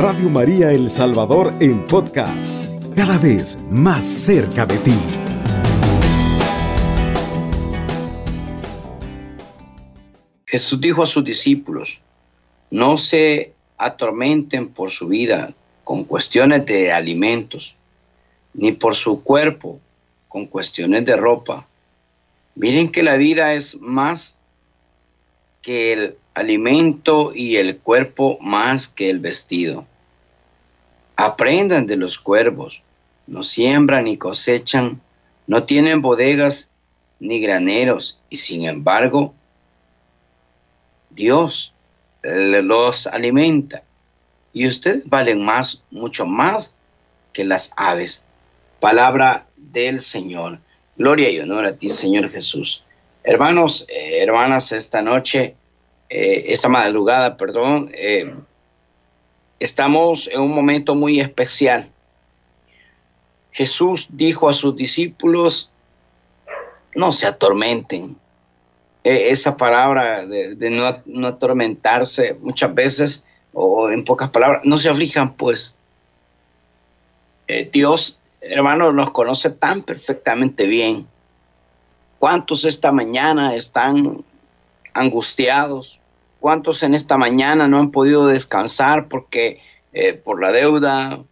Radio María El Salvador en podcast, cada vez más cerca de ti. Jesús dijo a sus discípulos, no se atormenten por su vida con cuestiones de alimentos, ni por su cuerpo con cuestiones de ropa. Miren que la vida es más que el alimento y el cuerpo más que el vestido. Aprendan de los cuervos, no siembran ni cosechan, no tienen bodegas ni graneros, y sin embargo, Dios los alimenta. Y ustedes valen más, mucho más que las aves. Palabra del Señor. Gloria y honor a ti, Señor Jesús. Hermanos, eh, hermanas, esta noche, eh, esta madrugada, perdón, eh, estamos en un momento muy especial. Jesús dijo a sus discípulos, no se atormenten. E, esa palabra de, no, atormentarse muchas veces, o en pocas palabras, no se aflijan, pues. Dios hermano, nos conoce tan perfectamente bien. ¿Cuántos esta mañana están angustiados? ¿Cuántos en esta mañana no han podido descansar porque eh, por la deuda,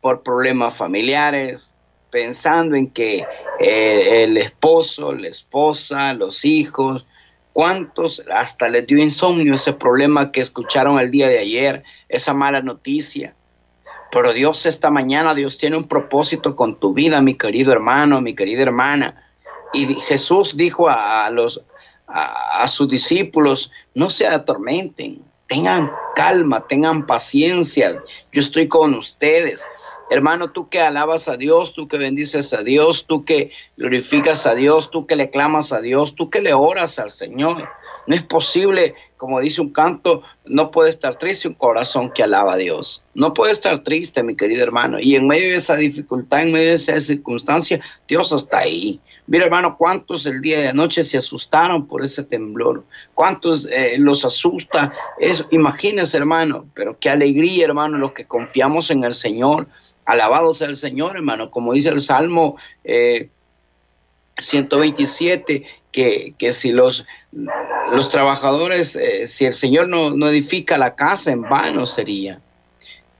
por problemas familiares, pensando en que eh, el esposo, la esposa, los hijos, cuántos hasta les dio insomnio ese problema que escucharon el día de ayer, esa mala noticia? Pero Dios esta mañana, Dios tiene un propósito con tu vida, mi querido hermano, mi querida hermana. Y Jesús dijo a, los a, sus discípulos, no se atormenten, tengan calma, tengan paciencia. Yo estoy con ustedes. Hermano, tú que alabas a Dios, tú que bendices a Dios, tú que glorificas a Dios, tú que le clamas a Dios, tú que le oras al Señor. No es posible, como dice un canto, no puede estar triste un corazón que alaba a Dios. No puede estar triste, mi querido hermano. Y en medio de esa dificultad, en medio de esa circunstancia, Dios está ahí. Mira, hermano, cuántos el día de anoche se asustaron por ese temblor. Cuántos eh, los asusta eso. Imagínense, hermano, pero qué alegría, hermano, los que confiamos en el Señor. Alabado sea el Señor, hermano. Como dice el Salmo 127, eh, que, que si los los trabajadores, eh, si el Señor no, no edifica la casa, en vano sería.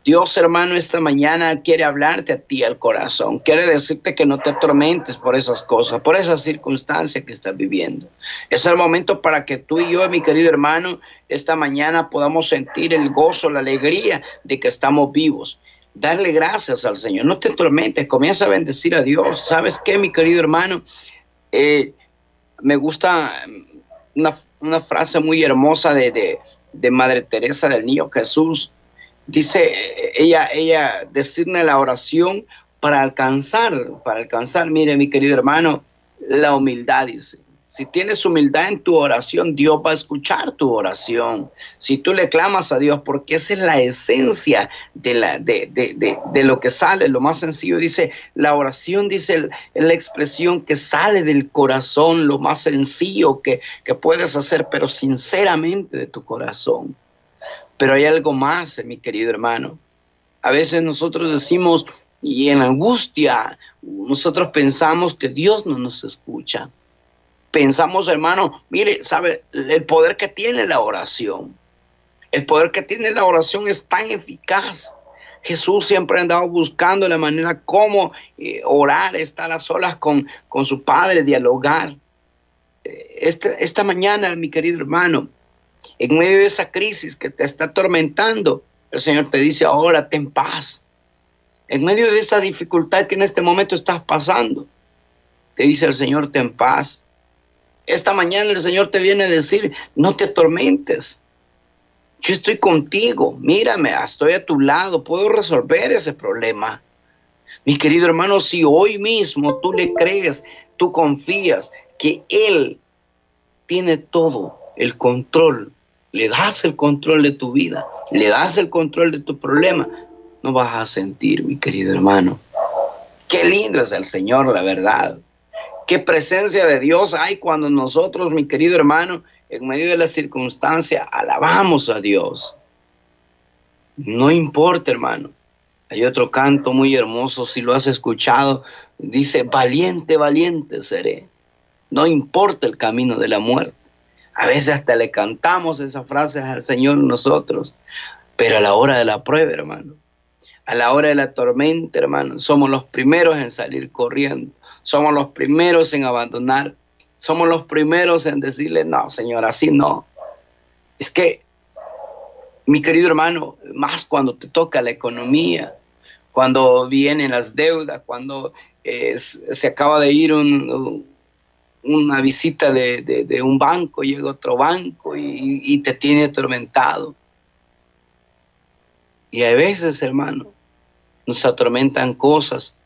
Dios, hermano, esta mañana quiere hablarte a ti al corazón. Quiere decirte que no te atormentes por esas cosas, por esas circunstancias que estás viviendo. Es el momento para que tú y yo, mi querido hermano, esta mañana podamos sentir el gozo, la alegría de que estamos vivos. Darle gracias al Señor. No te atormentes, comienza a bendecir a Dios. ¿Sabes qué, mi querido hermano? Eh, me gusta una, una frase muy hermosa de, de, Madre Teresa del Niño Jesús. Dice ella, ella decirle la oración para alcanzar, para alcanzar, mire mi querido hermano, la humildad, dice. Si tienes humildad en tu oración, Dios va a escuchar tu oración. Si tú le clamas a Dios, porque esa es la esencia de, la, de, de, de, lo que sale, lo más sencillo, dice, la oración, dice, la expresión que sale del corazón, lo más sencillo que, que puedes hacer, pero sinceramente de tu corazón. Pero hay algo más, eh, mi querido hermano. A veces nosotros decimos, y en angustia, nosotros pensamos que Dios no nos escucha pensamos, hermano, mire, sabe, el poder que tiene la oración. El poder que tiene la oración es tan eficaz. Jesús siempre ha buscando la manera como eh, orar, estar a solas con, con su Padre, dialogar. Eh, esta mañana, mi querido hermano, en medio de esa crisis que te está atormentando, el Señor te dice ahora, ten paz. En medio de esa dificultad que en este momento estás pasando, te dice el Señor, ten paz. Esta mañana el Señor te viene a decir, no te atormentes. Yo estoy contigo, mírame, estoy a tu lado, puedo resolver ese problema. Mi querido hermano, si hoy mismo tú le crees, tú confías que Él tiene todo el control, le das el control de tu vida, le das el control de tu problema, no vas a sentir, mi querido hermano. Qué lindo es el Señor, la verdad. Qué presencia de Dios hay cuando nosotros, mi querido hermano, en medio de la circunstancia, alabamos a Dios. No importa, hermano. Hay otro canto muy hermoso, si lo has escuchado, dice, valiente, valiente seré. No importa el camino de la muerte. A veces hasta le cantamos esas frases al Señor nosotros, pero a la hora de la prueba, hermano, a la hora de la tormenta, hermano, somos los primeros en salir corriendo, somos los primeros en abandonar, somos los primeros en decirle, no, Señor, así no. Es que, mi querido hermano, más cuando te toca la economía, cuando vienen las deudas, cuando eh, se acaba de ir un, una visita de, un banco, llega otro banco y, te tiene atormentado. Y a veces, hermano, nos atormentan cosas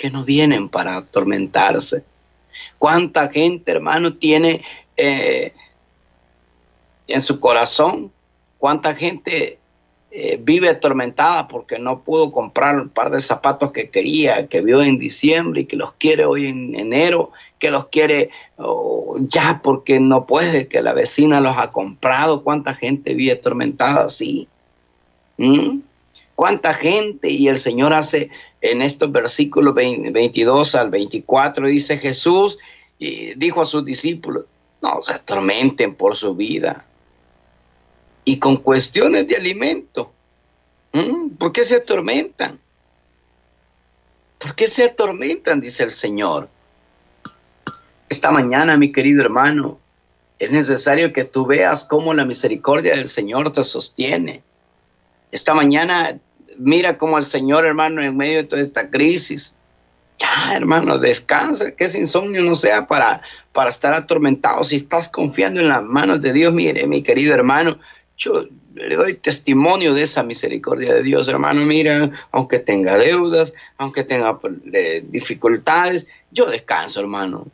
que no vienen para atormentarse. ¿Cuánta gente, hermano, tiene eh, en su corazón? ¿Cuánta gente eh, vive atormentada porque no pudo comprar un par de zapatos que quería, que vio en diciembre y que los quiere hoy en enero, que los quiere oh, ya porque no puede, que la vecina los ha comprado. ¿Cuánta gente vive atormentada así? ¿Mm? ¿Cuánta gente? Y el Señor hace en estos versículos 22 al 24, dice Jesús, y dijo a sus discípulos, no se atormenten por su vida y con cuestiones de alimento. ¿Mm? ¿Por qué se atormentan? ¿Por qué se atormentan? Dice el Señor. Esta mañana, mi querido hermano, es necesario que tú veas cómo la misericordia del Señor te sostiene. Esta mañana, mira cómo el Señor, hermano, en medio de toda esta crisis, ya, hermano, descansa, que ese insomnio no sea para, para estar atormentado. Si estás confiando en las manos de Dios, mire, mi querido hermano, yo le doy testimonio de esa misericordia de Dios, hermano. Mira, aunque tenga deudas, aunque tenga eh, dificultades, yo descanso, hermano.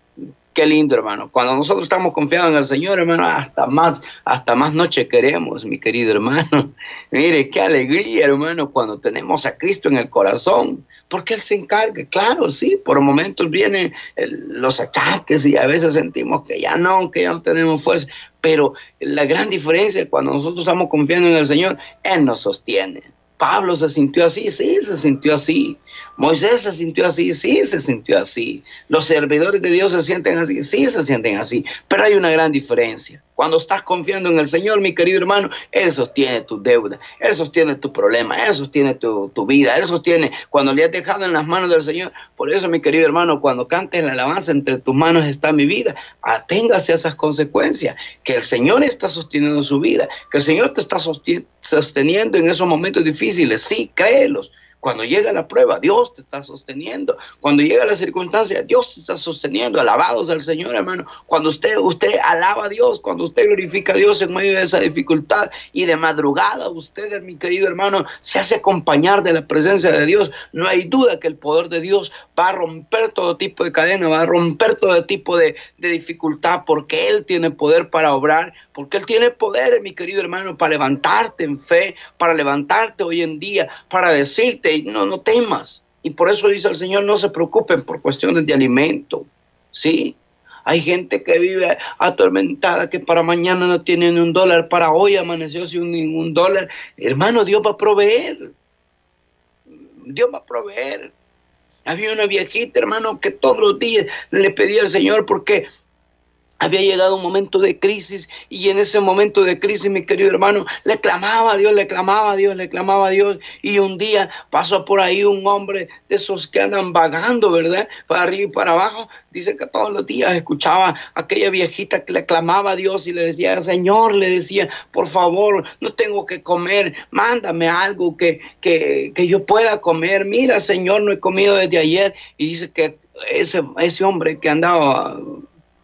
Qué lindo, hermano. Cuando nosotros estamos confiados en el Señor, hermano, hasta más, hasta más noche queremos, mi querido hermano. Mire, qué alegría, hermano, cuando tenemos a Cristo en el corazón porque Él se encarga. Claro, sí, por momentos vienen los achaques y a veces sentimos que ya no, que ya no tenemos fuerza, pero la gran diferencia es cuando nosotros estamos confiando en el Señor, Él nos sostiene. Pablo se sintió así, sí, se sintió así. Moisés se sintió así, sí, se sintió así. Los servidores de Dios se sienten así, sí, se sienten así. Pero hay una gran diferencia. Cuando estás confiando en el Señor, mi querido hermano, Él sostiene tu deuda, Él sostiene tu problema, Él sostiene tu, vida, Él sostiene cuando le has dejado en las manos del Señor. Por eso, mi querido hermano, cuando cantes la alabanza, entre tus manos está mi vida, aténgase a esas consecuencias, que el Señor está sosteniendo su vida, que el Señor te está sosteniendo en esos momentos difíciles. Sí, créelos. Cuando llega la prueba, Dios te está sosteniendo. Cuando llega la circunstancia, Dios te está sosteniendo. Alabados al Señor, hermano. Cuando usted, usted alaba a Dios, cuando usted glorifica a Dios en medio de esa dificultad y de madrugada, usted, mi querido hermano, se hace acompañar de la presencia de Dios. No hay duda que el poder de Dios va a romper todo tipo de cadena, va a romper todo tipo de, de dificultad, porque Él tiene poder para obrar porque Él tiene poder, mi querido hermano, para levantarte en fe, para levantarte hoy en día, para decirte, no, no temas. Y por eso dice el Señor, no se preocupen por cuestiones de alimento. ¿Sí? Hay gente que vive atormentada, que para mañana no tiene ni un dólar, para hoy amaneció sin ningún dólar. Hermano, Dios va a proveer. Dios va a proveer. Había una viejita, hermano, que todos los días le pedía al Señor porque había llegado un momento de crisis y en ese momento de crisis, mi querido hermano, le clamaba a Dios, le clamaba a Dios, le clamaba a Dios. Y un día pasó por ahí un hombre de esos que andan vagando, ¿verdad? Para arriba y para abajo. Dice que todos los días escuchaba a aquella viejita que le clamaba a Dios y le decía, Señor, le decía, por favor, no tengo que comer, mándame algo que, que, que yo pueda comer. Mira, Señor, no he comido desde ayer. Y dice que ese, ese hombre que andaba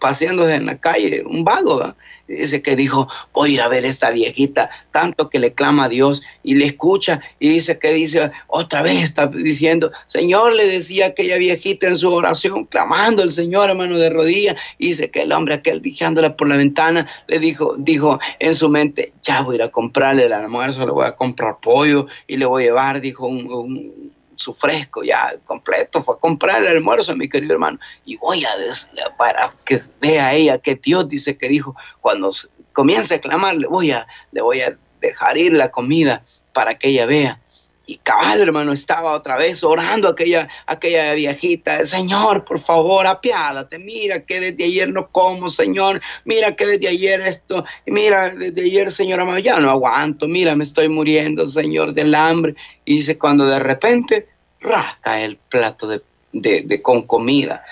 paseándose en la calle, un vago, dice que dijo, voy a ir a ver esta viejita, tanto que le clama a Dios y le escucha y dice que dice, otra vez está diciendo, Señor, le decía aquella viejita en su oración, clamando al Señor, hermano, de rodillas, y dice que el hombre aquel vigilándola por la ventana, le dijo, dijo en su mente, ya voy a ir a comprarle el almuerzo, le voy a comprar pollo y le voy a llevar, dijo, un su fresco ya completo, fue a comprar el almuerzo, mi querido hermano, y voy a decirle para que vea ella que Dios dice que dijo, cuando comience a clamar, le voy a, le voy a dejar ir la comida para que ella vea. Y cabal, hermano, estaba otra vez orando aquella, aquella viejita. Señor, por favor, apiádate. Mira que desde ayer no como, Señor. Mira que desde ayer esto. Mira, desde ayer, Señor amado, ya no aguanto. Mira, me estoy muriendo, Señor, del hambre. Y dice, cuando de repente rasca el plato de, de con comida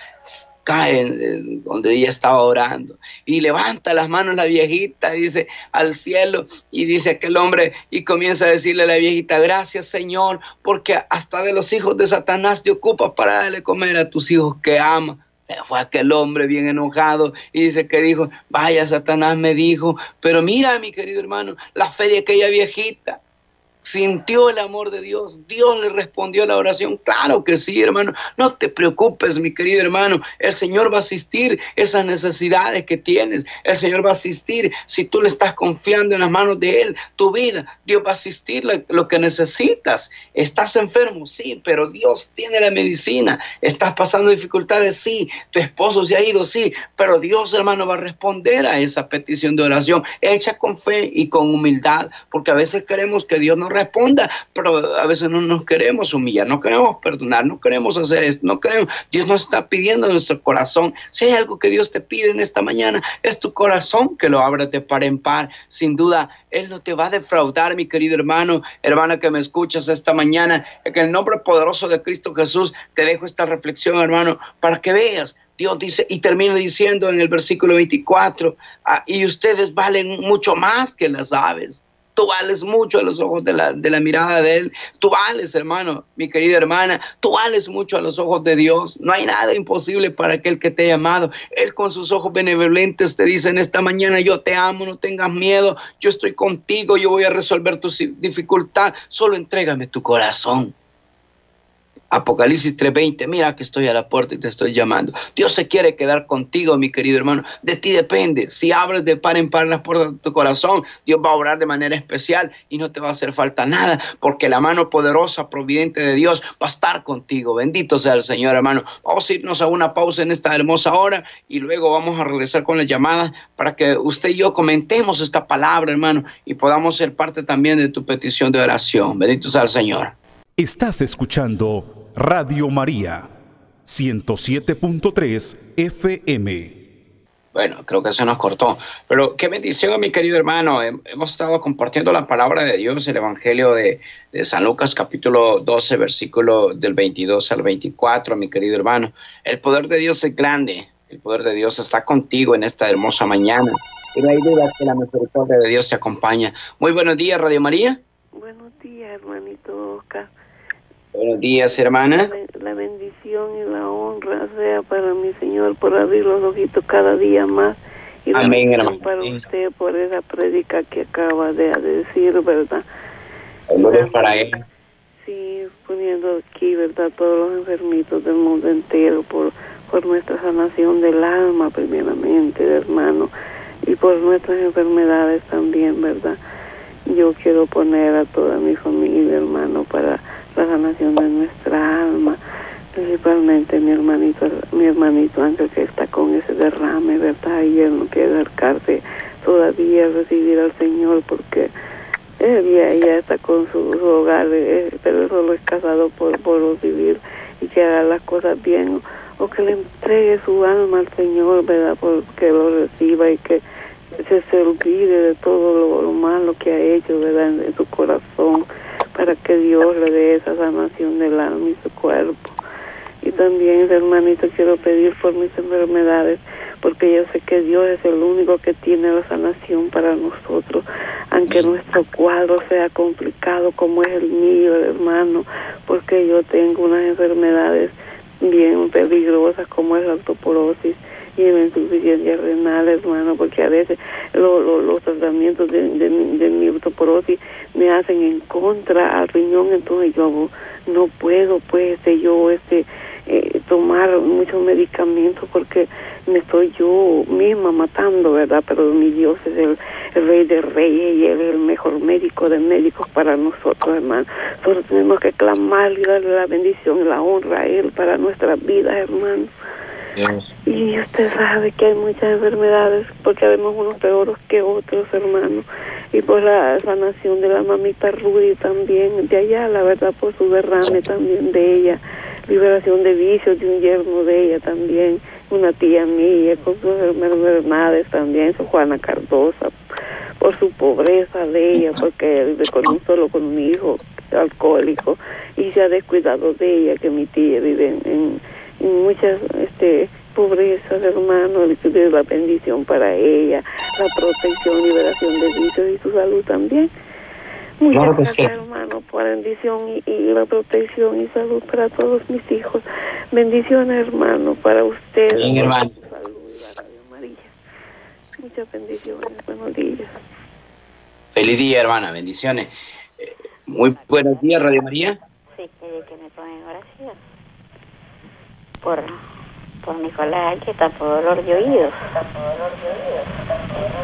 donde ella estaba orando y levanta las manos la viejita, dice al cielo y dice aquel hombre y comienza a decirle a la viejita, gracias Señor, porque hasta de los hijos de Satanás te ocupas para darle comer a tus hijos que ama. Se fue aquel hombre bien enojado y dice que dijo, vaya Satanás me dijo, pero mira mi querido hermano, la fe de aquella viejita sintió el amor de Dios. Dios le respondió a la oración. Claro que sí, hermano. No te preocupes, mi querido hermano. El Señor va a asistir esas necesidades que tienes. El Señor va a asistir si tú le estás confiando en las manos de Él, tu vida. Dios va a asistir lo que necesitas. Estás enfermo, sí, pero Dios tiene la medicina. Estás pasando dificultades, sí. Tu esposo se ha ido, sí, pero Dios, hermano, va a responder a esa petición de oración. Hecha con fe y con humildad, porque a veces queremos que Dios nos responda, pero a veces no nos queremos humillar, no queremos perdonar, no queremos hacer esto, no queremos. Dios nos está pidiendo en nuestro corazón. Si hay algo que Dios te pide en esta mañana, es tu corazón que lo abres de par en par. Sin duda, Él no te va a defraudar, mi querido hermano, hermana que me escuchas esta mañana. En el nombre poderoso de Cristo Jesús, te dejo esta reflexión, hermano, para que veas Dios dice y termina diciendo en el versículo 24, ah, y ustedes valen mucho más que las aves. Tú vales mucho a los ojos de la, de la mirada de Él. Tú vales, hermano, mi querida hermana. Tú vales mucho a los ojos de Dios. No hay nada imposible para aquel que te ha llamado. Él con sus ojos benevolentes te dice en esta mañana, yo te amo, no tengas miedo. Yo estoy contigo, yo voy a resolver tu dificultad. Solo entrégame tu corazón. Apocalipsis 3:20, mira que estoy a la puerta y te estoy llamando. Dios se quiere quedar contigo, mi querido hermano. De ti depende. Si abres de par en par las puertas de tu corazón, Dios va a obrar de manera especial y no te va a hacer falta nada, porque la mano poderosa, providente de Dios va a estar contigo. Bendito sea el Señor, hermano. Vamos a irnos a una pausa en esta hermosa hora y luego vamos a regresar con las llamadas para que usted y yo comentemos esta palabra, hermano, y podamos ser parte también de tu petición de oración. Bendito sea el Señor. Estás escuchando Radio María, 107.3 FM. Bueno, creo que se nos cortó. Pero qué bendición, mi querido hermano. Hemos estado compartiendo la palabra de Dios, el Evangelio de, de, San Lucas, capítulo 12, versículo del 22 al 24, mi querido hermano. El poder de Dios es grande. El poder de Dios está contigo en esta hermosa mañana. Y no hay duda que la misericordia de Dios te acompaña. Muy buenos días, Radio María. Buenos días, hermanito Oscar. Buenos días, hermana. La bendición y la honra sea para mi Señor por abrir los ojitos cada día más. Y Amén, hermano. Para usted por esa prédica que acaba de decir, ¿verdad? para él. Sí, poniendo aquí, ¿verdad? Todos los enfermitos del mundo entero por, por nuestra sanación del alma, primeramente, hermano, y por nuestras enfermedades también, ¿verdad? Yo quiero poner a toda mi familia, hermano, para la sanación de nuestra alma, principalmente mi hermanito, mi hermanito Ángel que está con ese derrame, ¿verdad? Y él no quiere acercarse todavía a recibir al Señor porque él ya, está con su, hogar, eh, pero solo es casado por, por vivir y que haga las cosas bien o, que le entregue su alma al Señor, ¿verdad? Porque lo reciba y que se, se olvide de todo lo, malo que ha hecho, ¿verdad? en su corazón para que Dios le dé esa sanación del alma y su cuerpo. Y también, hermanito, quiero pedir por mis enfermedades, porque yo sé que Dios es el único que tiene la sanación para nosotros, aunque nuestro cuadro sea complicado como es el mío, hermano, porque yo tengo unas enfermedades bien peligrosas como es la osteoporosis la insuficiencia renal, hermano, porque a veces los tratamientos de, de, mi osteoporosis me hacen en contra al riñón, entonces yo no puedo, pues, este, yo, este, eh, tomar muchos medicamentos porque me estoy yo misma matando, ¿verdad? Pero mi Dios es el, rey de reyes y es el mejor médico de médicos para nosotros, hermano. Solo tenemos que clamar y darle la bendición y la honra a él para nuestras vidas, hermano. Y usted sabe que hay muchas enfermedades porque vemos unos peores que otros, hermanos. y por la sanación de la mamita Rudy también, de allá, la verdad, por su derrame también de ella, liberación de vicios de un yerno de ella también, una tía mía, con sus hermanas también, su Juana Cardosa, por su pobreza de ella, porque él con un solo con un hijo alcohólico y se ha descuidado de ella, que mi tía vive en, en, muchas este, pobrezas, hermano, de la bendición para ella, la protección, liberación de vicios y su salud también. Muchas gracias, hermano, por la bendición y, y, la protección y salud para todos mis hijos. Bendiciones, hermano, para usted. Bien, hermano. Salud y la Radio María. Muchas bendiciones. Buenos días. Feliz día, hermana. Bendiciones. Eh, muy buenos días, Radio María. Sí, que me pongan oración. Por, por Nicolás Arqueta, por dolor de oídos.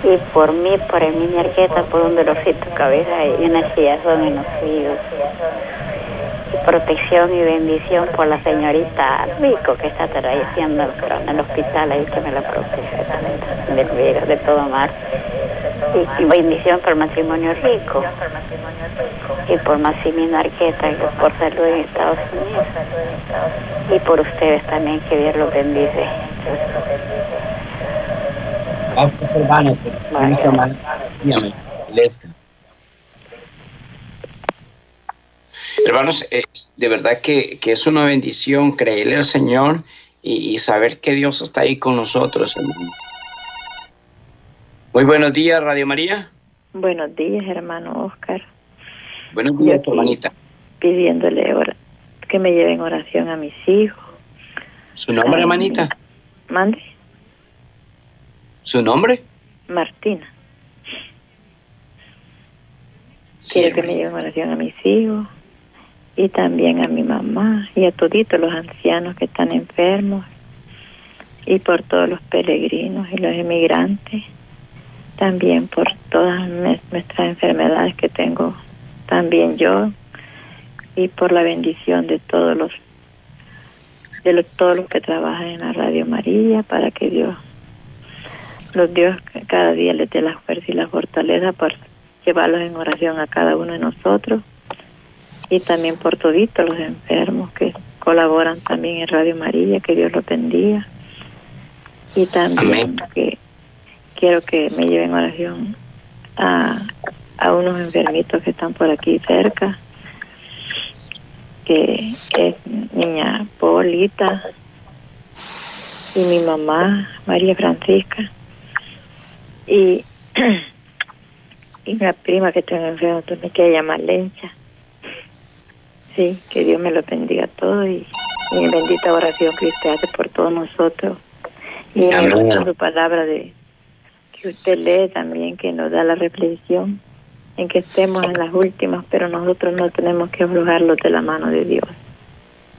Y por mí, por el mini Arqueta, por un dolorcito de cabeza y una chillazón en los oídos. Y protección y bendición por la señorita Rico que está trayendo en el hospital ahí que me la protege del virus, de todo mal. Y, y bendición por matrimonio rico y por Maximino Arqueta que por salud en Estados Unidos y por ustedes también que Dios los bendice Gracias, hermano. Dígame, Lesca. Hermanos, eh, de verdad que, que es una bendición creerle al Señor y, y saber que Dios está ahí con nosotros, hermano. Muy buenos días, Radio María. Buenos días, hermano Oscar. Buenos días, hermanita. Pidiéndole ora- que me lleven oración a mis hijos. ¿Su nombre, hermanita? Mande, ¿Su nombre? Martina. Sí, Quiero que me lleven oración a mis hijos y también a mi mamá y a toditos los ancianos que están enfermos y por todos los peregrinos y los emigrantes. También por todas mes- nuestras enfermedades que tengo también yo y por la bendición de todos los de los, todos los que trabajan en la Radio María para que Dios los Dios cada día les dé la fuerza y la fortaleza para llevarlos en oración a cada uno de nosotros y también por toditos los enfermos que colaboran también en Radio María, que Dios los bendiga. Y también Amén. que quiero que me lleven oración a, a unos enfermitos que están por aquí cerca, que es niña Polita y mi mamá, María Francisca, y, y una prima que tengo enferma también, que se llama Lencha. Sí, que Dios me lo bendiga a todos y, y en bendita oración que usted hace por todos nosotros. Y en su palabra de que usted lee también, que nos da la reflexión en que estemos en las últimas, pero nosotros no tenemos que aflojarlos de la mano de Dios.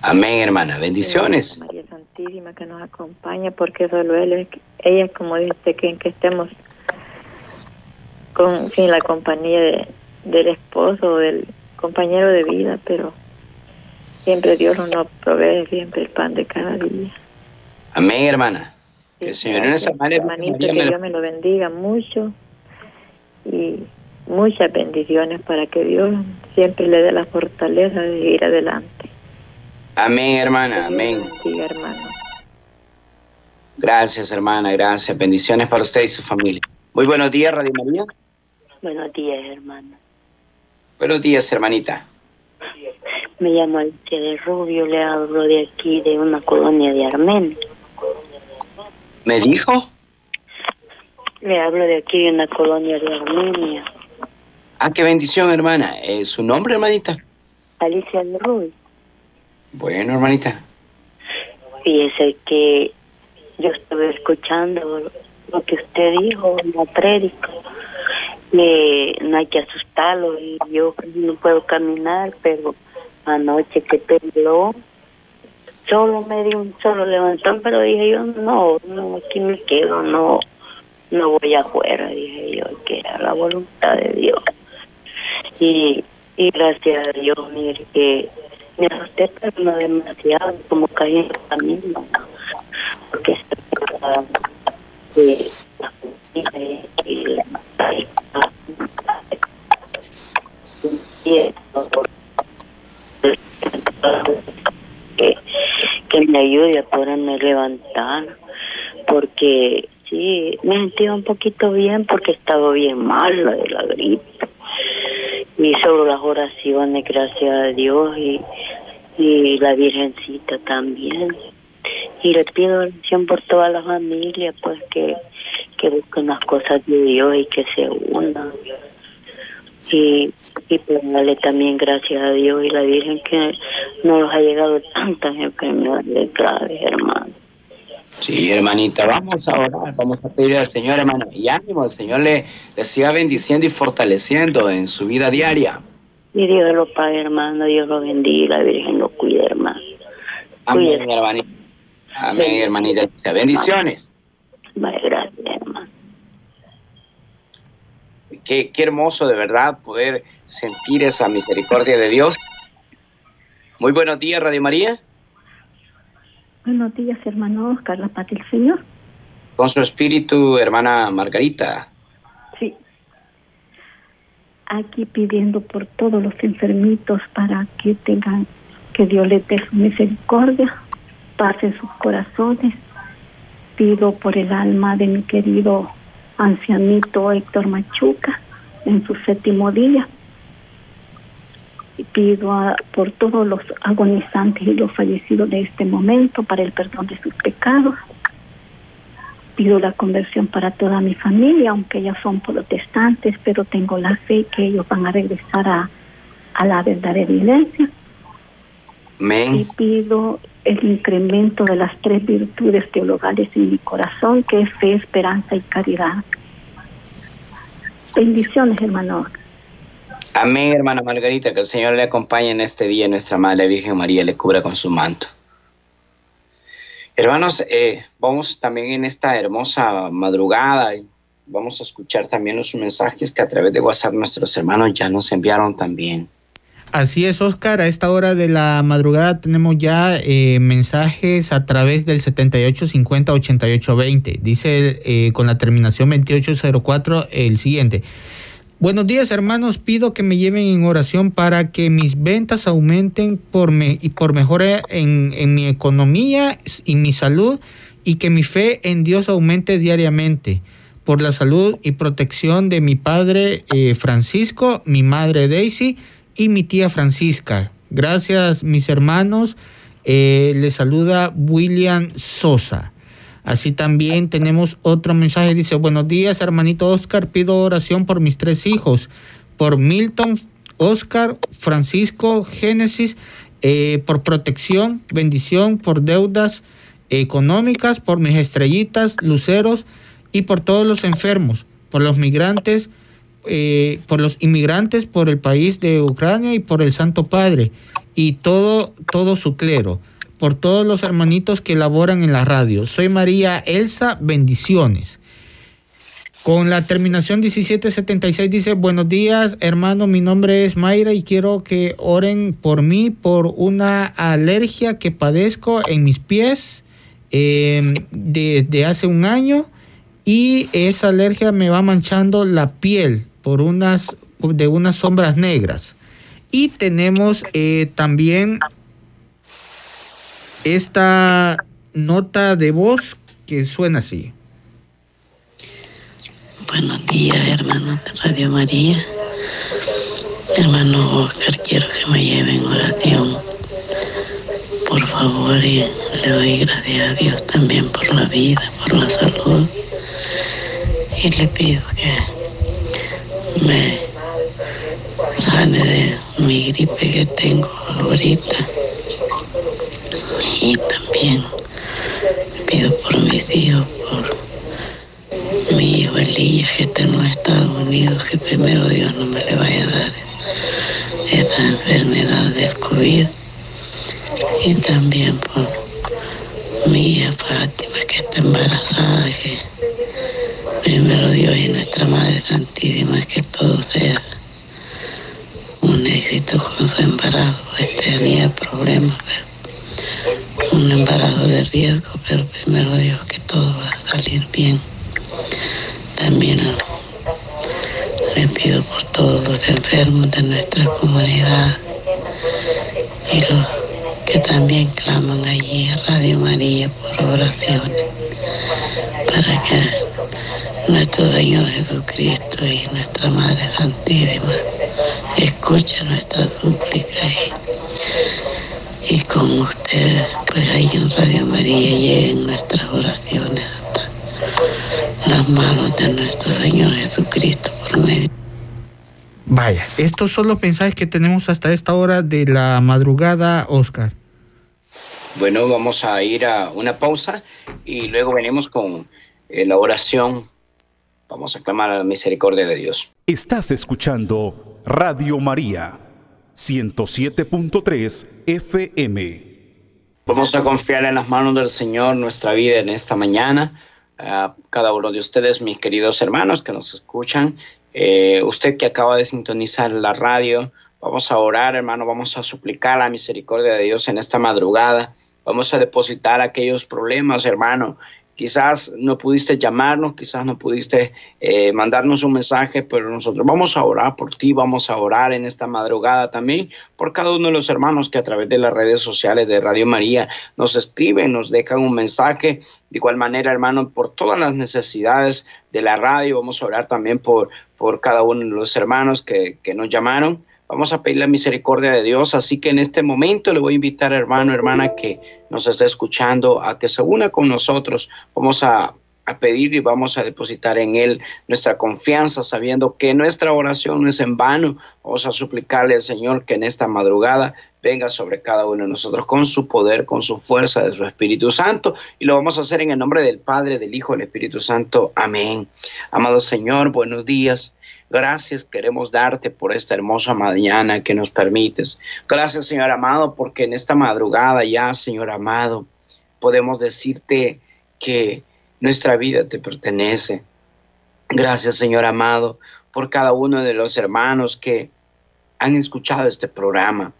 Amén, hermana. Bendiciones. María Santísima que nos acompaña, porque solo él es, ella es como dice que en que estemos con sin la compañía de- del esposo o del compañero de vida, pero siempre Dios nos provee siempre el pan de cada día. Amén, hermana. Que el Señor en esa gracias, manera hermanito, que Dios me lo bendiga mucho y muchas bendiciones para que Dios siempre le dé la fortaleza de ir adelante. Amén, hermana. Amén. hermano. Gracias, hermana. Gracias. Bendiciones para usted y su familia. Muy buenos días, Radio María. Buenos días, hermano. Buenos días, hermanita. Me llamo Alicia de Rubio, le hablo de aquí, de una colonia de Armenia. ¿Me dijo? Le hablo de aquí, de una colonia de Armenia. Ah, qué bendición, hermana. Eh, ¿Su nombre, hermanita? Alicia Rubio. Bueno, hermanita. Fíjese que yo estuve escuchando lo que usted dijo en la prédica, que no hay que asustarlo y yo no puedo caminar, pero anoche que tembló, solo me di un solo levantón, pero dije yo, no, no, aquí me quedo, no, no voy afuera, dije yo, que era la voluntad de Dios. Y, y gracias a Dios, mire, que me asusté, pero no demasiado, como caí en el camino, porque se me y, y, la y, me ayude a poderme levantar, porque sí, me sentía un poquito bien porque estaba bien mala de la gripe. Y sobre las oraciones, gracias a Dios y, y la Virgencita también. Y le pido oración por toda la familia, pues que, que busquen las cosas de Dios y que se unan. Y, y pues darle también gracias a Dios y la Virgen que no nos ha llegado tantas enfermedades graves, hermano. Sí, hermanita, vamos a orar, vamos a pedir al Señor, hermano, y ánimo, el Señor le, le siga bendiciendo y fortaleciendo en su vida diaria. Y Dios lo pague, hermano, Dios lo bendiga y la Virgen lo cuide, hermano. Amén, hermanita. Amén, hermanita. Bendiciones. Vale, gracias, hermano. Qué, qué hermoso de verdad poder sentir esa misericordia de Dios. Muy buenos días, Radio María. Buenos días, hermano Oscar, la paz del Señor. Con su espíritu, hermana Margarita. Sí. Aquí pidiendo por todos los enfermitos para que tengan, que Dios les dé su misericordia, pase sus corazones. Pido por el alma de mi querido ancianito Héctor Machuca en su séptimo día. Y pido a- por todos los agonizantes y los fallecidos de este momento para el perdón de sus pecados. Pido la conversión para toda mi familia, aunque ellos son protestantes, pero tengo la fe que ellos van a regresar a, a la verdadera iglesia. Y Amén. pido el incremento de las tres virtudes teologales en mi corazón, que es fe, esperanza y caridad. Bendiciones, hermano. Amén, hermana Margarita. Que el Señor le acompañe en este día. Nuestra Madre Virgen María le cubra con su manto. Hermanos, eh, vamos también en esta hermosa madrugada. Vamos a escuchar también los mensajes que a través de WhatsApp nuestros hermanos ya nos enviaron también. Así es, Oscar. A esta hora de la madrugada tenemos ya eh, mensajes a través del 7850-8820. Dice eh, con la terminación 2804 el siguiente. Buenos días, hermanos. Pido que me lleven en oración para que mis ventas aumenten por, me, y por mejora en, mi economía y mi salud y que mi fe en Dios aumente diariamente por la salud y protección de mi padre eh, Francisco, mi madre Daisy y mi tía Francisca. Gracias, mis hermanos. Eh, les saluda William Sosa. Así también tenemos otro mensaje. Dice, buenos días, hermanito Oscar. Pido oración por mis tres hijos. Por Milton, Oscar, Francisco, Génesis. eh, por protección, bendición, por deudas económicas, por mis estrellitas, luceros y por todos los enfermos, por los migrantes, eh, por los inmigrantes, por el país de Ucrania y por el Santo Padre y todo, todo su clero, por todos los hermanitos que laboran en la radio. Soy María Elsa, bendiciones. Con la terminación 1776 dice, buenos días hermano, mi nombre es Mayra y quiero que oren por mí por una alergia que padezco en mis pies desde hace un año y esa alergia me va manchando la piel por unas de unas sombras negras. Y tenemos eh, también esta nota de voz que suena así. Buenos días, hermanos de Radio María. Hermano Oscar, quiero que me lleven oración. Por favor, y le doy gracias a Dios también por la vida, por la salud. Y le pido que me sane de mi gripe que tengo ahorita. Y también pido por mis hijos, por mi hijo Elías que está en los Estados Unidos, que primero Dios no me le vaya a dar esa enfermedad del COVID. Y también por mi hija Fátima que está embarazada, que primero Dios y nuestra Madre Santísima, que todo sea un éxito con su embarazo. Este tenía problemas, un embarazo de riesgo, pero primero Dios que todo va a salir bien. También le pido por todos los enfermos de nuestra comunidad y los que también claman allí a Radio María por oraciones para que nuestro Señor Jesucristo y nuestra Madre Santísima escuchen nuestras súplicas y, y con ustedes, pues ahí en Radio María lleguen nuestras oraciones hasta las manos de nuestro Señor Jesucristo por medio. Vaya, estos son los mensajes que tenemos hasta esta hora de la madrugada, Oscar. Bueno, vamos a ir a una pausa y luego venimos con eh, la oración. Vamos a clamar a la misericordia de Dios. Estás escuchando Radio María 107.3 FM. Vamos a confiar en las manos del Señor nuestra vida en esta mañana. A cada uno de ustedes, mis queridos hermanos que nos escuchan, eh, usted que acaba de sintonizar la radio, vamos a orar, hermano, vamos a suplicar la misericordia de Dios en esta madrugada. Vamos a depositar aquellos problemas, hermano. Quizás no pudiste llamarnos, quizás no pudiste eh, mandarnos un mensaje, pero nosotros vamos a orar por ti, vamos a orar en esta madrugada también por cada uno de los hermanos que a través de las redes sociales de Radio María nos escriben, nos dejan un mensaje. De igual manera, hermano, por todas las necesidades de la radio, vamos a orar también por, por cada uno de los hermanos que, que nos llamaron. Vamos a pedir la misericordia de Dios, así que en este momento le voy a invitar, hermano, hermana, que nos esté escuchando, a que se una con nosotros. Vamos a, a pedir y vamos a depositar en Él nuestra confianza, sabiendo que nuestra oración no es en vano. Vamos a suplicarle al Señor que en esta madrugada venga sobre cada uno de nosotros con su poder, con su fuerza de su Espíritu Santo. Y lo vamos a hacer en el nombre del Padre, del Hijo, del Espíritu Santo. Amén. Amado Señor, buenos días. Gracias queremos darte por esta hermosa mañana que nos permites. Gracias, Señor amado, porque en esta madrugada ya, Señor amado, podemos decirte que nuestra vida te pertenece. Gracias, Señor amado, por cada uno de los hermanos que han escuchado este programa.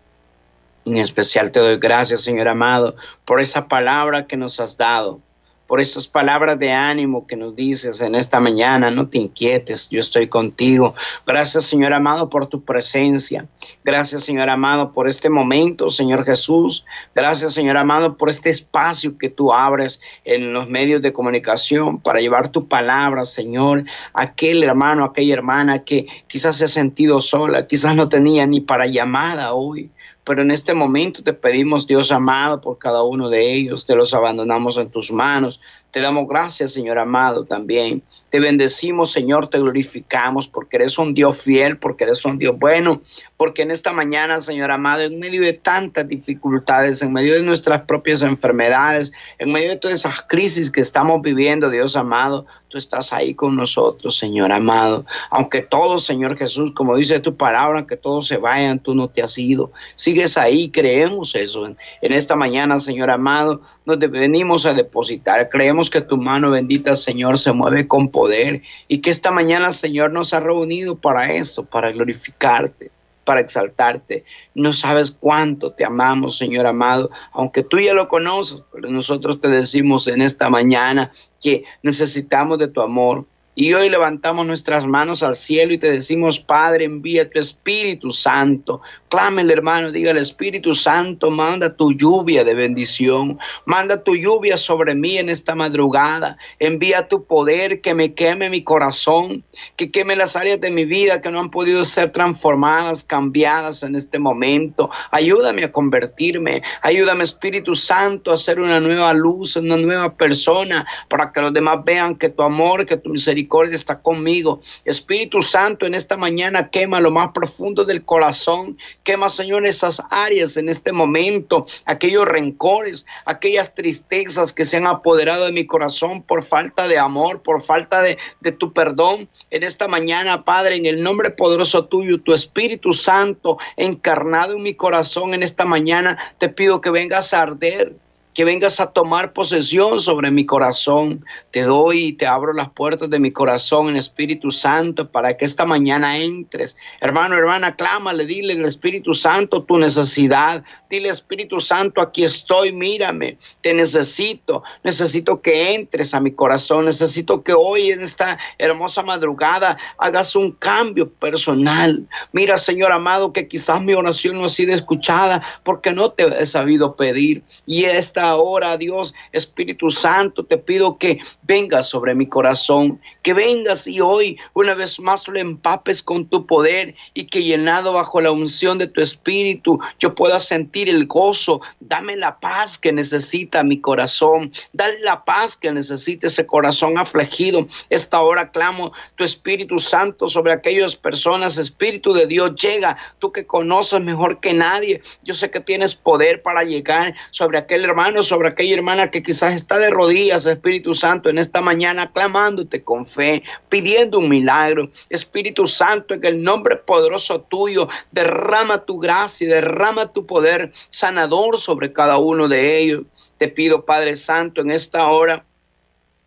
En especial te doy gracias, Señor amado, por esa palabra que nos has dado por esas palabras de ánimo que nos dices en esta mañana. No te inquietes, yo estoy contigo. Gracias, Señor amado, por tu presencia. Gracias, Señor amado, por este momento, Señor Jesús. Gracias, Señor amado, por este espacio que tú abres en los medios de comunicación para llevar tu palabra, Señor. Aquel hermano, aquella hermana que quizás se ha sentido sola, quizás no tenía ni para llamada hoy pero en este momento te pedimos, Dios amado, por cada uno de ellos, te los abandonamos en tus manos. Te damos gracias, Señor amado, también. Te bendecimos, Señor, te glorificamos porque eres un Dios fiel, porque eres un Dios bueno, porque en esta mañana, Señor amado, en medio de tantas dificultades, en medio de nuestras propias enfermedades, en medio de todas esas crisis que estamos viviendo, Dios amado, tú estás ahí con nosotros, Señor amado. Aunque todos, Señor Jesús, como dice tu palabra, que todos se vayan, tú no te has ido. Sigues ahí, creemos eso. En esta mañana, Señor amado, nos venimos a depositar. Creemos que tu mano bendita, Señor, se mueve con poder y que esta mañana, Señor, nos ha reunido para esto, para glorificarte para exaltarte. No sabes cuánto te amamos, Señor amado, aunque tú ya lo conoces, pero nosotros te decimos en esta mañana que necesitamos de tu amor, y hoy levantamos nuestras manos al cielo y te decimos, Padre, envía tu Espíritu Santo. Clámele, hermano, diga el Espíritu Santo, manda tu lluvia de bendición. Manda tu lluvia sobre mí en esta madrugada. Envía tu poder que me queme mi corazón, que queme las áreas de mi vida que no han podido ser transformadas, cambiadas en este momento. Ayúdame a convertirme. Ayúdame, Espíritu Santo, a ser una nueva luz, una nueva persona, para que los demás vean que tu amor, que tu misericordia está conmigo. Espíritu Santo, en esta mañana quema lo más profundo del corazón. Quema, Señor, esas áreas en este momento, aquellos rencores, aquellas tristezas que se han apoderado de mi corazón por falta de amor, por falta de, de tu perdón. En esta mañana, Padre, en el nombre poderoso tuyo, tu Espíritu Santo encarnado en mi corazón en esta mañana, te pido que vengas a arder que vengas a tomar posesión sobre mi corazón. Te doy y te abro las puertas de mi corazón en Espíritu Santo para que esta mañana entres. Hermano, hermana, clámale, dile al Espíritu Santo tu necesidad. Dile Espíritu Santo, aquí estoy, mírame, te necesito. Necesito que entres a mi corazón. Necesito que hoy en esta hermosa madrugada hagas un cambio personal. Mira, Señor amado, que quizás mi oración no ha sido escuchada porque no te he sabido pedir. Y esta esta hora, Dios, Espíritu Santo, te pido que vengas sobre mi corazón, que vengas y hoy una vez más lo empapes con tu poder y que llenado bajo la unción de tu Espíritu yo pueda sentir el gozo. Dame la paz que necesita mi corazón. Dale la paz que necesita ese corazón afligido. Esta hora clamo tu Espíritu Santo sobre aquellas personas. Espíritu de Dios, llega. Tú que conoces mejor que nadie. Yo sé que tienes poder para llegar sobre aquel hermano, sobre aquella hermana que quizás está de rodillas, Espíritu Santo, en esta mañana clamándote con fe, pidiendo un milagro. Espíritu Santo, en el nombre poderoso tuyo, derrama tu gracia, derrama tu poder sanador sobre cada uno de ellos. Te pido, Padre Santo, en esta hora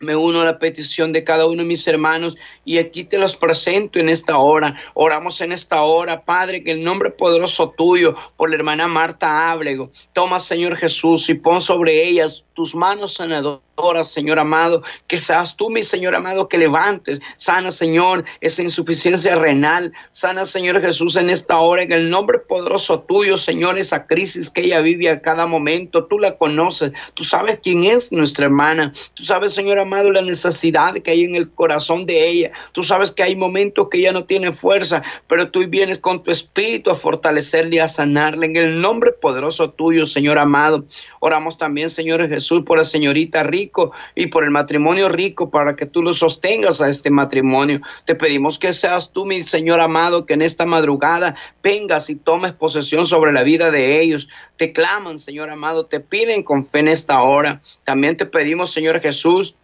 me uno a la petición de cada uno de mis hermanos y aquí te los presento en esta hora. Oramos en esta hora, Padre, que el nombre poderoso tuyo por la hermana Marta Ábrego. Toma, Señor Jesús, y pon sobre ellas tus manos sanadoras, Señor amado, que seas tú, mi Señor amado, que levantes, sana, Señor, esa insuficiencia renal, sana, Señor Jesús, en esta hora, en el nombre poderoso tuyo, Señor, esa crisis que ella vive a cada momento, tú la conoces, tú sabes quién es nuestra hermana, tú sabes, Señor amado, la necesidad que hay en el corazón de ella, tú sabes que hay momentos que ella no tiene fuerza, pero tú vienes con tu espíritu a fortalecerle y a sanarle, en el nombre poderoso tuyo, Señor amado, oramos también, Señor Jesús, por la señorita rico y por el matrimonio rico para que tú lo sostengas a este matrimonio. Te pedimos que seas tú, mi Señor amado, que en esta madrugada vengas y tomes posesión sobre la vida de ellos. Te claman, Señor amado, te piden con fe en esta hora. También te pedimos, Señor Jesús,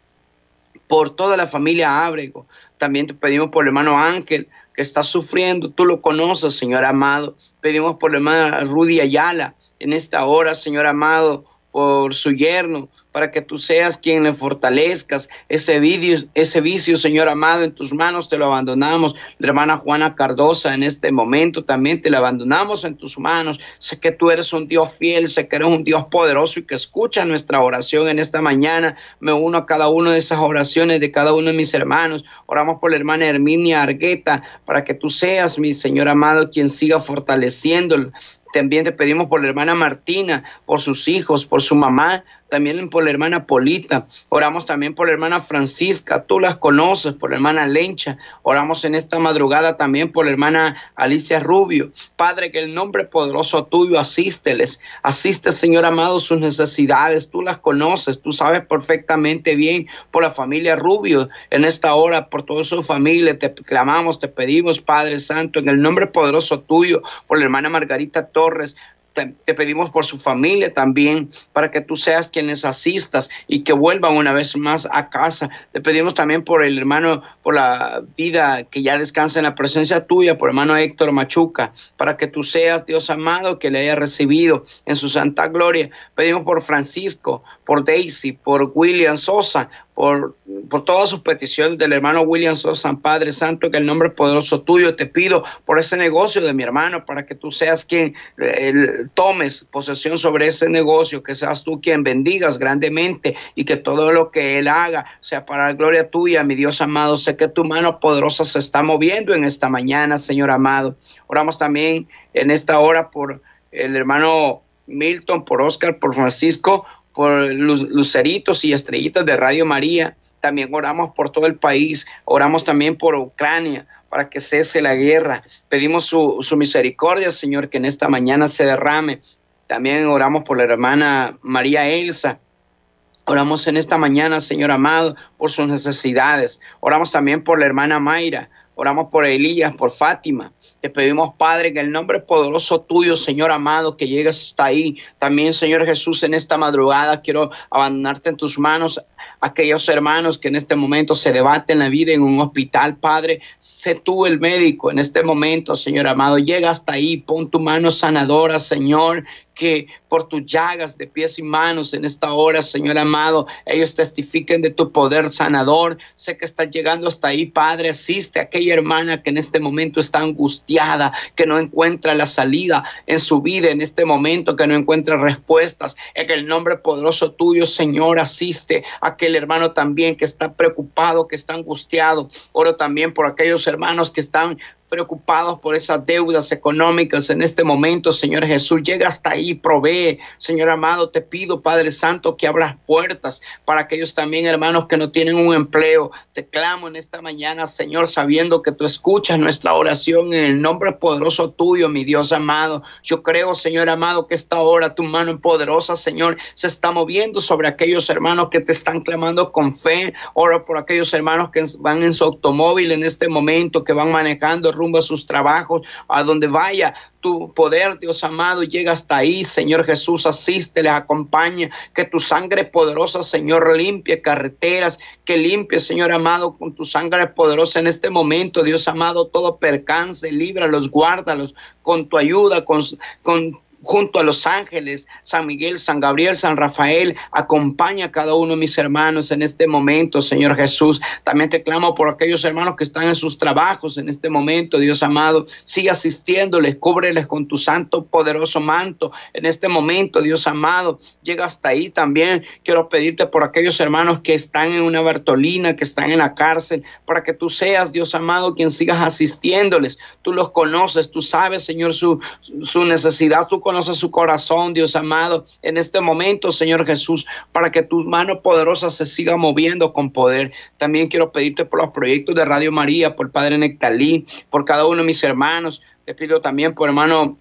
por toda la familia Ábrego. También te pedimos por el hermano Ángel que está sufriendo. Tú lo conoces, Señor amado. Pedimos por la hermana Rudy Ayala en esta hora, Señor amado por su yerno, para que tú seas quien le fortalezcas ese, ese vicio, Señor amado, en tus manos te lo abandonamos. La hermana Juana Cardosa, en este momento también te la abandonamos en tus manos. Sé que tú eres un Dios fiel, sé que eres un Dios poderoso y que escucha nuestra oración en esta mañana. Me uno a cada una de esas oraciones de cada uno de mis hermanos. Oramos por la hermana Herminia Argueta, para que tú seas, mi Señor amado, quien siga fortaleciéndolo también te pedimos por la hermana Martina, por sus hijos, por su mamá, también por la hermana Polita, oramos también por la hermana Francisca, tú las conoces, por la hermana Lencha, oramos en esta madrugada también por la hermana Alicia Rubio. Padre, que el nombre poderoso tuyo asísteles, asiste Señor amado sus necesidades, tú las conoces, tú sabes perfectamente bien por la familia Rubio, en esta hora, por toda su familia, te clamamos, te pedimos, Padre Santo, en el nombre poderoso tuyo, por la hermana Margarita Torres, te, pedimos por su familia también, para que tú seas quienes asistas y que vuelvan una vez más a casa. Te pedimos también por el hermano, por la vida que ya descansa en la presencia tuya, por hermano Héctor Machuca, para que tú seas Dios amado que le haya recibido en su santa gloria. Pedimos por Francisco, por Daisy, por William Sosa, por, por todas sus peticiones del hermano William Sosa, Padre Santo, que el nombre poderoso tuyo te pido por ese negocio de mi hermano, para que tú seas quien eh, tomes posesión sobre ese negocio, que seas tú quien bendigas grandemente y que todo lo que él haga sea para la gloria tuya, mi Dios amado. Sé que tu mano poderosa se está moviendo en esta mañana, Señor amado. Oramos también en esta hora por el hermano Milton, por Oscar, por Francisco, por luceritos y estrellitas de Radio María. También oramos por todo el país, oramos también por Ucrania para que cese la guerra. Pedimos su, su misericordia, Señor, que en esta mañana se derrame. También oramos por la hermana María Elsa. Oramos en esta mañana, Señor amado, por sus necesidades. Oramos también por la hermana Mayra. Oramos por Elías, por Fátima. Te pedimos, Padre, que el nombre poderoso tuyo, Señor amado, que llegues hasta ahí. También, Señor Jesús, en esta madrugada quiero abandonarte en tus manos aquellos hermanos que en este momento se debaten la vida en un hospital, Padre. Sé tú el médico en este momento, Señor amado. Llega hasta ahí, pon tu mano sanadora, Señor, que por tus llagas de pies y manos en esta hora, Señor amado, ellos testifiquen de tu poder sanador. Sé que estás llegando hasta ahí, Padre. Asiste a aquella hermana que en este momento está angustiada, que no encuentra la salida en su vida en este momento, que no encuentra respuestas. En el nombre poderoso tuyo, Señor, asiste a aquel hermano también que está preocupado, que está angustiado. Oro también por aquellos hermanos que están preocupados por esas deudas económicas en este momento, Señor Jesús. Llega hasta ahí, provee. Señor amado, te pido, Padre Santo, que abras puertas para aquellos también, hermanos, que no tienen un empleo. Te clamo en esta mañana, Señor, sabiendo que tú escuchas nuestra oración en el nombre poderoso tuyo, mi Dios amado. Yo creo, Señor amado, que esta hora tu mano poderosa, Señor, se está moviendo sobre aquellos hermanos que te están clamando con fe. Ora por aquellos hermanos que van en su automóvil en este momento, que van manejando rumbo a sus trabajos, a donde vaya tu poder, Dios amado, llega hasta ahí, Señor Jesús, asiste, les acompaña, que tu sangre poderosa, Señor, limpie carreteras, que limpie, Señor amado, con tu sangre poderosa en este momento, Dios amado, todo percance, líbralos, guárdalos con tu ayuda, con, con junto a los ángeles, San Miguel, San Gabriel, San Rafael, acompaña a cada uno de mis hermanos en este momento, Señor Jesús. También te clamo por aquellos hermanos que están en sus trabajos en este momento, Dios amado. Sigue asistiéndoles, cúbreles con tu santo, poderoso manto en este momento, Dios amado. Llega hasta ahí también. Quiero pedirte por aquellos hermanos que están en una Bartolina, que están en la cárcel, para que tú seas, Dios amado, quien sigas asistiéndoles. Tú los conoces, tú sabes, Señor, su, su necesidad, tú conoce su corazón, Dios amado, en este momento, Señor Jesús, para que tu mano poderosa se siga moviendo con poder. También quiero pedirte por los proyectos de Radio María, por Padre Nectalí, por cada uno de mis hermanos. Te pido también por hermano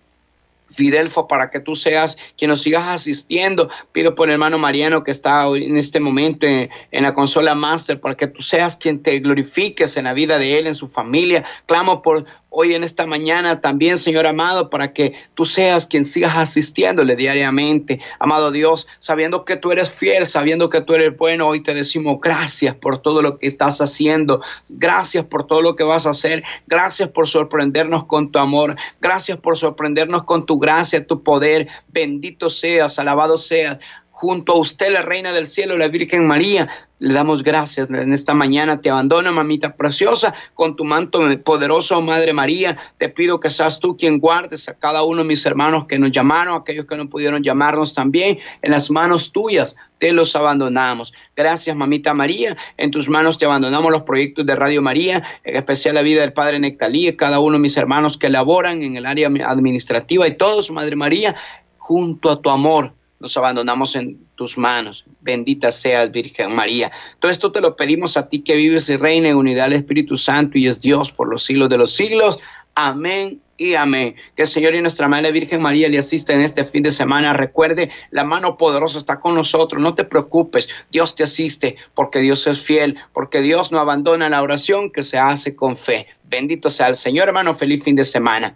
Fidelfo, para que tú seas quien nos sigas asistiendo. Pido por el hermano Mariano que está en este momento en, en, la consola Master, para que tú seas quien te glorifiques en la vida de él, en su familia. Clamo por hoy en esta mañana también, Señor amado, para que tú seas quien sigas asistiéndole diariamente. Amado Dios, sabiendo que tú eres fiel, sabiendo que tú eres bueno, hoy te decimos gracias por todo lo que estás haciendo. Gracias por todo lo que vas a hacer. Gracias por sorprendernos con tu amor. Gracias por sorprendernos con tu gracia, tu poder. Bendito seas, alabado seas junto a usted, la Reina del Cielo, la Virgen María. Le damos gracias en esta mañana. Te abandono, mamita preciosa, con tu manto poderoso, Madre María. Te pido que seas tú quien guardes a cada uno de mis hermanos que nos llamaron, aquellos que no pudieron llamarnos también. En las manos tuyas te los abandonamos. Gracias, mamita María. En tus manos te abandonamos los proyectos de Radio María, en especial la vida del Padre Nectalí, cada uno de mis hermanos que laboran en el área administrativa y todos, Madre María, junto a tu amor nos abandonamos en tus manos. Bendita seas, Virgen María. Todo esto te lo pedimos a ti que vives y reina en unidad del Espíritu Santo y es Dios por los siglos de los siglos. Amén y amén. Que el Señor y nuestra Madre Virgen María le asista en este fin de semana. Recuerde, la mano poderosa está con nosotros. No te preocupes, Dios te asiste porque Dios es fiel, porque Dios no abandona la oración que se hace con fe. Bendito sea el Señor, hermano. Feliz fin de semana.